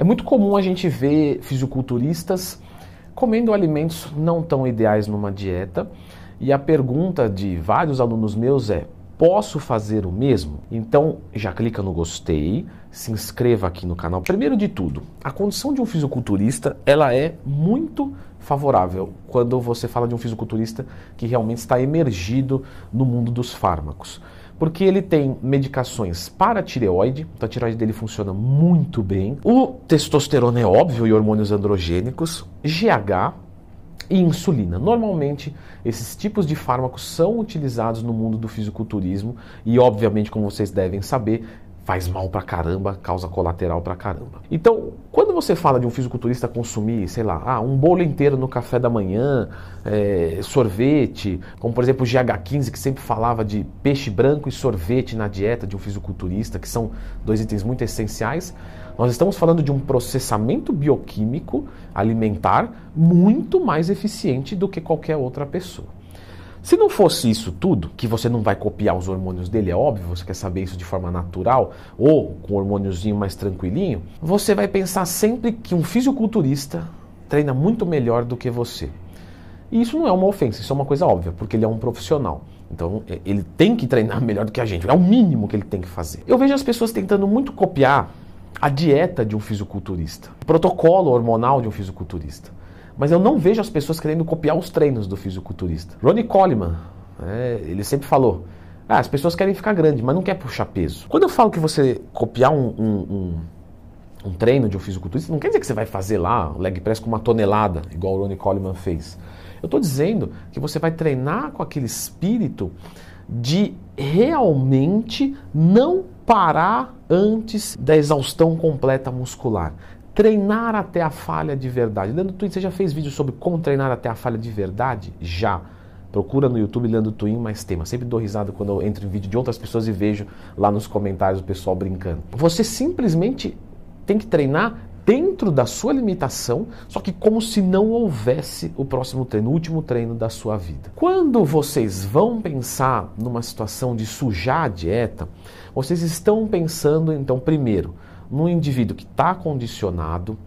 É muito comum a gente ver fisiculturistas comendo alimentos não tão ideais numa dieta. E a pergunta de vários alunos meus é: posso fazer o mesmo? Então já clica no gostei, se inscreva aqui no canal. Primeiro de tudo, a condição de um fisiculturista ela é muito favorável quando você fala de um fisiculturista que realmente está emergido no mundo dos fármacos. Porque ele tem medicações para a tireoide, então a tireoide dele funciona muito bem. O testosterona é óbvio e hormônios androgênicos, GH, e insulina. Normalmente, esses tipos de fármacos são utilizados no mundo do fisiculturismo e, obviamente, como vocês devem saber, faz mal pra caramba, causa colateral pra caramba. Então, quando você fala de um fisiculturista consumir, sei lá, ah, um bolo inteiro no café da manhã, é, sorvete, como por exemplo o GH15 que sempre falava de peixe branco e sorvete na dieta de um fisiculturista, que são dois itens muito essenciais, nós estamos falando de um processamento bioquímico alimentar muito mais eficiente do que qualquer outra pessoa. Se não fosse isso tudo, que você não vai copiar os hormônios dele, é óbvio, você quer saber isso de forma natural ou com um hormôniozinho mais tranquilinho, você vai pensar sempre que um fisiculturista treina muito melhor do que você. E isso não é uma ofensa, isso é uma coisa óbvia, porque ele é um profissional. Então ele tem que treinar melhor do que a gente, é o mínimo que ele tem que fazer. Eu vejo as pessoas tentando muito copiar a dieta de um fisiculturista, o protocolo hormonal de um fisiculturista. Mas eu não vejo as pessoas querendo copiar os treinos do fisiculturista. Ronnie Coleman, é, ele sempre falou: ah, as pessoas querem ficar grandes, mas não quer puxar peso. Quando eu falo que você copiar um, um, um, um treino de um fisiculturista, não quer dizer que você vai fazer lá leg press com uma tonelada, igual o Ronnie Coleman fez. Eu estou dizendo que você vai treinar com aquele espírito de realmente não parar antes da exaustão completa muscular treinar até a falha de verdade. Leandro Twin, você já fez vídeo sobre como treinar até a falha de verdade? Já. Procura no YouTube Leandro Twin mais tema. Sempre dou risada quando eu entro em vídeo de outras pessoas e vejo lá nos comentários o pessoal brincando. Você simplesmente tem que treinar dentro da sua limitação, só que como se não houvesse o próximo treino, o último treino da sua vida. Quando vocês vão pensar numa situação de sujar a dieta, vocês estão pensando, então, primeiro, num indivíduo que está condicionado,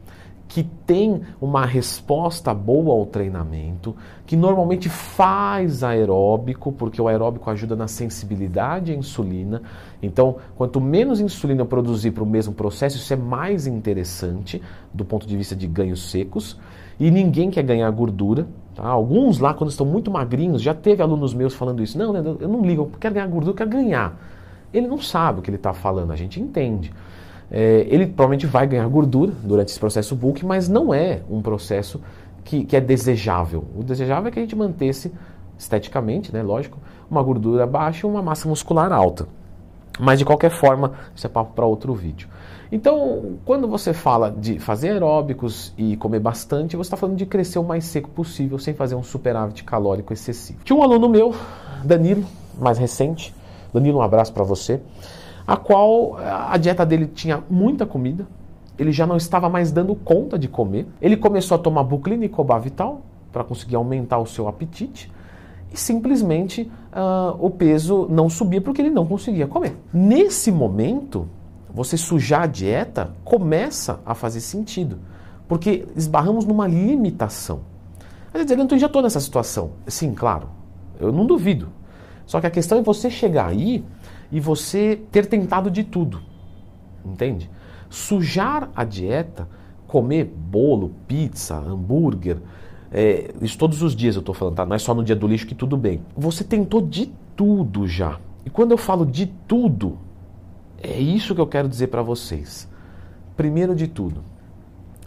que tem uma resposta boa ao treinamento, que normalmente faz aeróbico, porque o aeróbico ajuda na sensibilidade à insulina. Então, quanto menos insulina eu produzir para o mesmo processo, isso é mais interessante do ponto de vista de ganhos secos. E ninguém quer ganhar gordura. Tá? Alguns lá, quando estão muito magrinhos, já teve alunos meus falando isso. Não, eu não ligo, eu quero ganhar gordura, eu quero ganhar. Ele não sabe o que ele está falando, a gente entende é, ele provavelmente vai ganhar gordura durante esse processo bulk, mas não é um processo que, que é desejável. O desejável é que a gente mantesse esteticamente, né, lógico, uma gordura baixa e uma massa muscular alta. Mas de qualquer forma, isso é papo para outro vídeo. Então, quando você fala de fazer aeróbicos e comer bastante, você está falando de crescer o mais seco possível, sem fazer um superávit calórico excessivo. Tinha um aluno meu, Danilo, mais recente. Danilo, um abraço para você a qual a dieta dele tinha muita comida, ele já não estava mais dando conta de comer. Ele começou a tomar buclina e cobavital para conseguir aumentar o seu apetite e simplesmente uh, o peso não subia porque ele não conseguia comer. Nesse momento, você sujar a dieta começa a fazer sentido, porque esbarramos numa limitação. Mas eu já estou nessa situação. Sim, claro, eu não duvido. Só que a questão é você chegar aí e você ter tentado de tudo. Entende? Sujar a dieta, comer bolo, pizza, hambúrguer, é, isso todos os dias eu estou falando, tá? Não é só no dia do lixo que tudo bem. Você tentou de tudo já. E quando eu falo de tudo, é isso que eu quero dizer para vocês. Primeiro de tudo,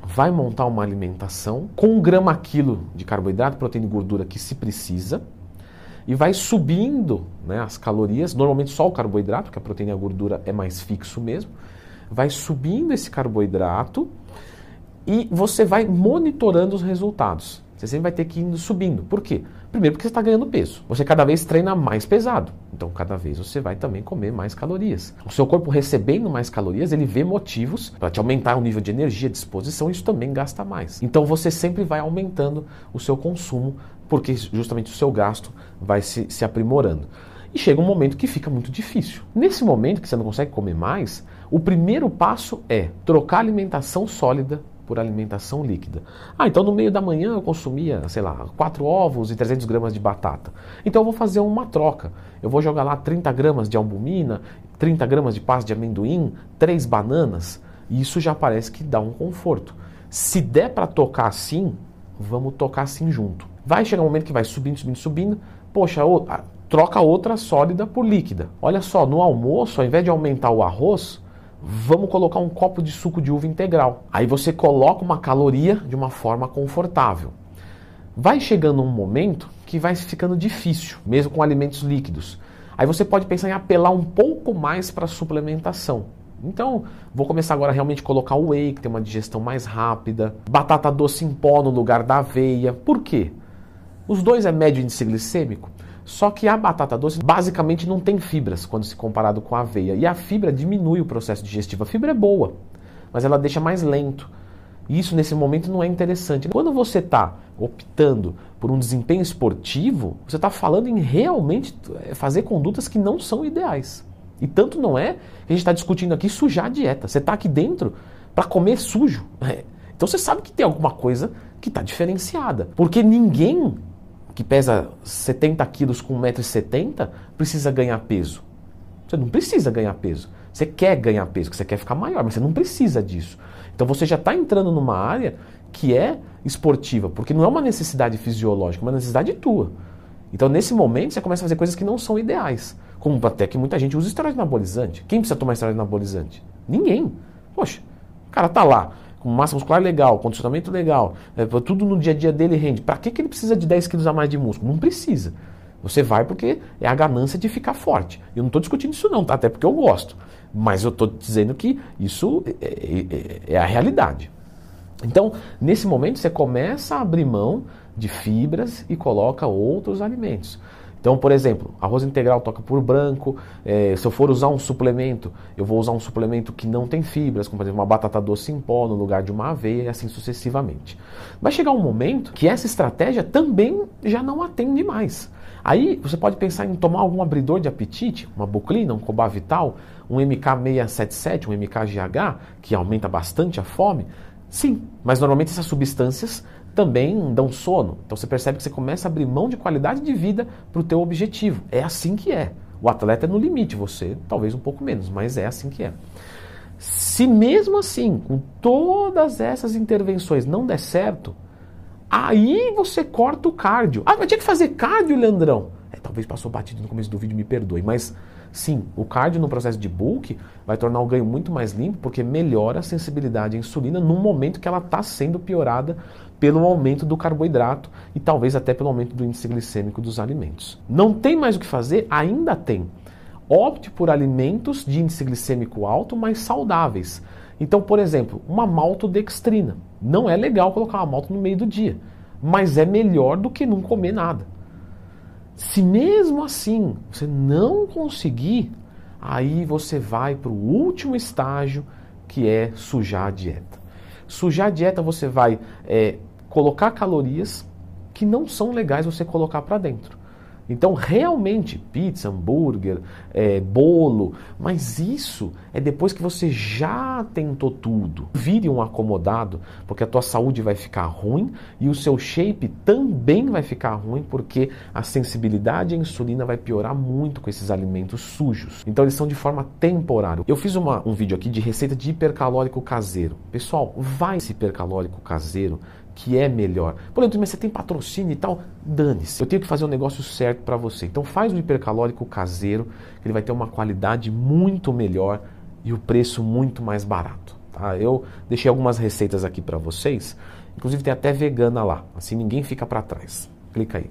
vai montar uma alimentação com um grama quilo de carboidrato, proteína e gordura que se precisa e vai subindo né, as calorias, normalmente só o carboidrato, porque a proteína e a gordura é mais fixo mesmo, vai subindo esse carboidrato e você vai monitorando os resultados. Você sempre vai ter que ir subindo. Por quê? Primeiro porque você está ganhando peso. Você cada vez treina mais pesado. Então cada vez você vai também comer mais calorias. O seu corpo recebendo mais calorias, ele vê motivos para te aumentar o nível de energia, disposição, isso também gasta mais. Então você sempre vai aumentando o seu consumo porque justamente o seu gasto vai se, se aprimorando. E chega um momento que fica muito difícil. Nesse momento que você não consegue comer mais, O primeiro passo é trocar alimentação sólida por alimentação líquida. Ah, então no meio da manhã eu consumia, sei lá, 4 ovos e 300 gramas de batata. Então eu vou fazer uma troca. Eu vou jogar lá 30 gramas de albumina, 30 gramas de pasta de amendoim, 3 bananas. E isso já parece que dá um conforto. Se der para tocar assim, vamos tocar assim junto. Vai chegar um momento que vai subindo, subindo, subindo. Poxa, troca outra sólida por líquida. Olha só, no almoço, ao invés de aumentar o arroz, vamos colocar um copo de suco de uva integral. Aí você coloca uma caloria de uma forma confortável. Vai chegando um momento que vai ficando difícil, mesmo com alimentos líquidos. Aí você pode pensar em apelar um pouco mais para a suplementação. Então, vou começar agora a realmente colocar o whey, que tem uma digestão mais rápida, batata doce em pó no lugar da aveia. Por quê? Os dois é médio índice glicêmico, só que a batata doce basicamente não tem fibras quando se comparado com a aveia. E a fibra diminui o processo digestivo. A fibra é boa, mas ela deixa mais lento. E isso nesse momento não é interessante. Quando você está optando por um desempenho esportivo, você está falando em realmente é, fazer condutas que não são ideais. E tanto não é que a gente está discutindo aqui sujar a dieta. Você está aqui dentro para comer sujo. É. Então você sabe que tem alguma coisa que está diferenciada. Porque ninguém que pesa 70 quilos com 1,70m precisa ganhar peso. Você não precisa ganhar peso. Você quer ganhar peso, você quer ficar maior, mas você não precisa disso. Então você já está entrando numa área que é esportiva, porque não é uma necessidade fisiológica, é uma necessidade tua. Então nesse momento você começa a fazer coisas que não são ideais. Como até que muita gente usa esteroide anabolizante. Quem precisa tomar esteroide anabolizante? Ninguém. Poxa, o cara tá lá com massa muscular legal, condicionamento legal, é, tudo no dia a dia dele rende. Para que, que ele precisa de 10 quilos a mais de músculo? Não precisa. Você vai porque é a ganância de ficar forte. Eu não estou discutindo isso não, tá? até porque eu gosto. Mas eu estou dizendo que isso é, é, é, é a realidade. Então, nesse momento, você começa a abrir mão de fibras e coloca outros alimentos. Então, por exemplo, arroz integral toca por branco. É, se eu for usar um suplemento, eu vou usar um suplemento que não tem fibras, como por exemplo uma batata doce em pó no lugar de uma aveia e assim sucessivamente. Vai chegar um momento que essa estratégia também já não atende mais. Aí você pode pensar em tomar algum abridor de apetite, uma buclina, um cobavital, um MK677, um MKGH, que aumenta bastante a fome. Sim, mas normalmente essas substâncias também dão sono. Então você percebe que você começa a abrir mão de qualidade de vida para o teu objetivo. É assim que é. O atleta é no limite, você talvez um pouco menos, mas é assim que é. Se mesmo assim, com todas essas intervenções não der certo, aí você corta o cardio. Ah, mas tinha que fazer cardio, Leandrão? Talvez passou batido no começo do vídeo, me perdoe, mas sim, o cardio no processo de bulk vai tornar o ganho muito mais limpo porque melhora a sensibilidade à insulina no momento que ela está sendo piorada pelo aumento do carboidrato e talvez até pelo aumento do índice glicêmico dos alimentos. Não tem mais o que fazer? Ainda tem. Opte por alimentos de índice glicêmico alto, mas saudáveis. Então, por exemplo, uma maltodextrina. Não é legal colocar uma malto no meio do dia, mas é melhor do que não comer nada. Se mesmo assim você não conseguir, aí você vai para o último estágio, que é sujar a dieta. Sujar a dieta você vai é, colocar calorias que não são legais você colocar para dentro. Então, realmente, pizza, hambúrguer, é, bolo, mas isso é depois que você já tentou tudo. Vire um acomodado, porque a tua saúde vai ficar ruim e o seu shape também vai ficar ruim, porque a sensibilidade à insulina vai piorar muito com esses alimentos sujos. Então, eles são de forma temporária. Eu fiz uma, um vídeo aqui de receita de hipercalórico caseiro. Pessoal, vai esse hipercalórico caseiro que é melhor. Por exemplo, mas você tem patrocínio e tal, dane-se. Eu tenho que fazer o um negócio certo para você. Então faz o hipercalórico caseiro, que ele vai ter uma qualidade muito melhor e o preço muito mais barato. Tá? Eu deixei algumas receitas aqui para vocês, inclusive tem até vegana lá, assim ninguém fica para trás. Clica aí.